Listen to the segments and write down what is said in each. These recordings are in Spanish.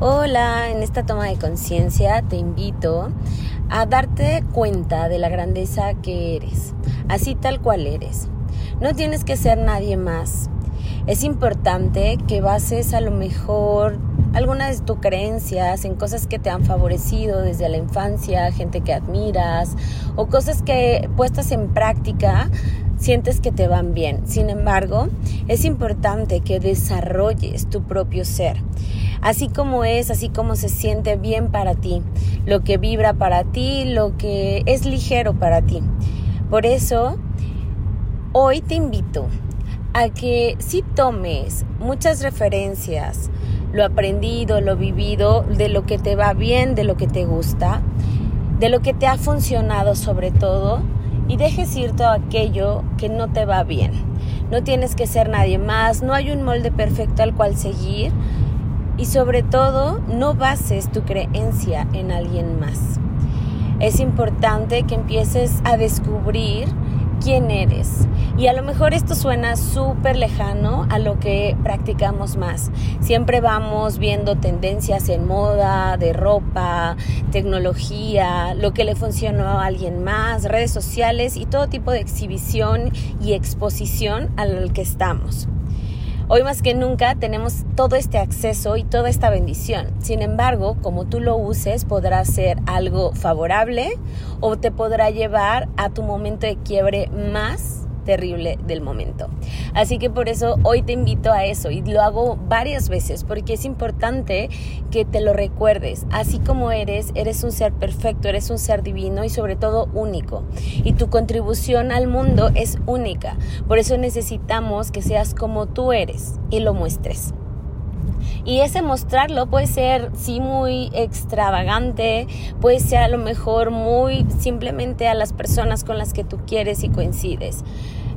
Hola, en esta toma de conciencia te invito a darte cuenta de la grandeza que eres, así tal cual eres. No tienes que ser nadie más. Es importante que bases a lo mejor algunas de tus creencias en cosas que te han favorecido desde la infancia, gente que admiras o cosas que puestas en práctica sientes que te van bien. Sin embargo, es importante que desarrolles tu propio ser así como es, así como se siente bien para ti, lo que vibra para ti, lo que es ligero para ti. Por eso, hoy te invito a que si tomes muchas referencias, lo aprendido, lo vivido, de lo que te va bien, de lo que te gusta, de lo que te ha funcionado sobre todo, y dejes ir todo aquello que no te va bien. No tienes que ser nadie más, no hay un molde perfecto al cual seguir, y sobre todo no bases tu creencia en alguien más. Es importante que empieces a descubrir quién eres. Y a lo mejor esto suena súper lejano a lo que practicamos más. Siempre vamos viendo tendencias en moda, de ropa, tecnología, lo que le funcionó a alguien más, redes sociales y todo tipo de exhibición y exposición al que estamos. Hoy más que nunca tenemos todo este acceso y toda esta bendición. Sin embargo, como tú lo uses, podrá ser algo favorable o te podrá llevar a tu momento de quiebre más terrible del momento. Así que por eso hoy te invito a eso y lo hago varias veces porque es importante que te lo recuerdes. Así como eres, eres un ser perfecto, eres un ser divino y sobre todo único. Y tu contribución al mundo es única. Por eso necesitamos que seas como tú eres y lo muestres. Y ese mostrarlo puede ser, sí, muy extravagante, puede ser a lo mejor muy simplemente a las personas con las que tú quieres y coincides.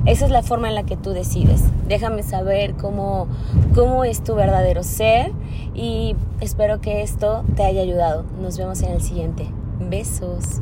Esa es la forma en la que tú decides. Déjame saber cómo, cómo es tu verdadero ser y espero que esto te haya ayudado. Nos vemos en el siguiente. Besos.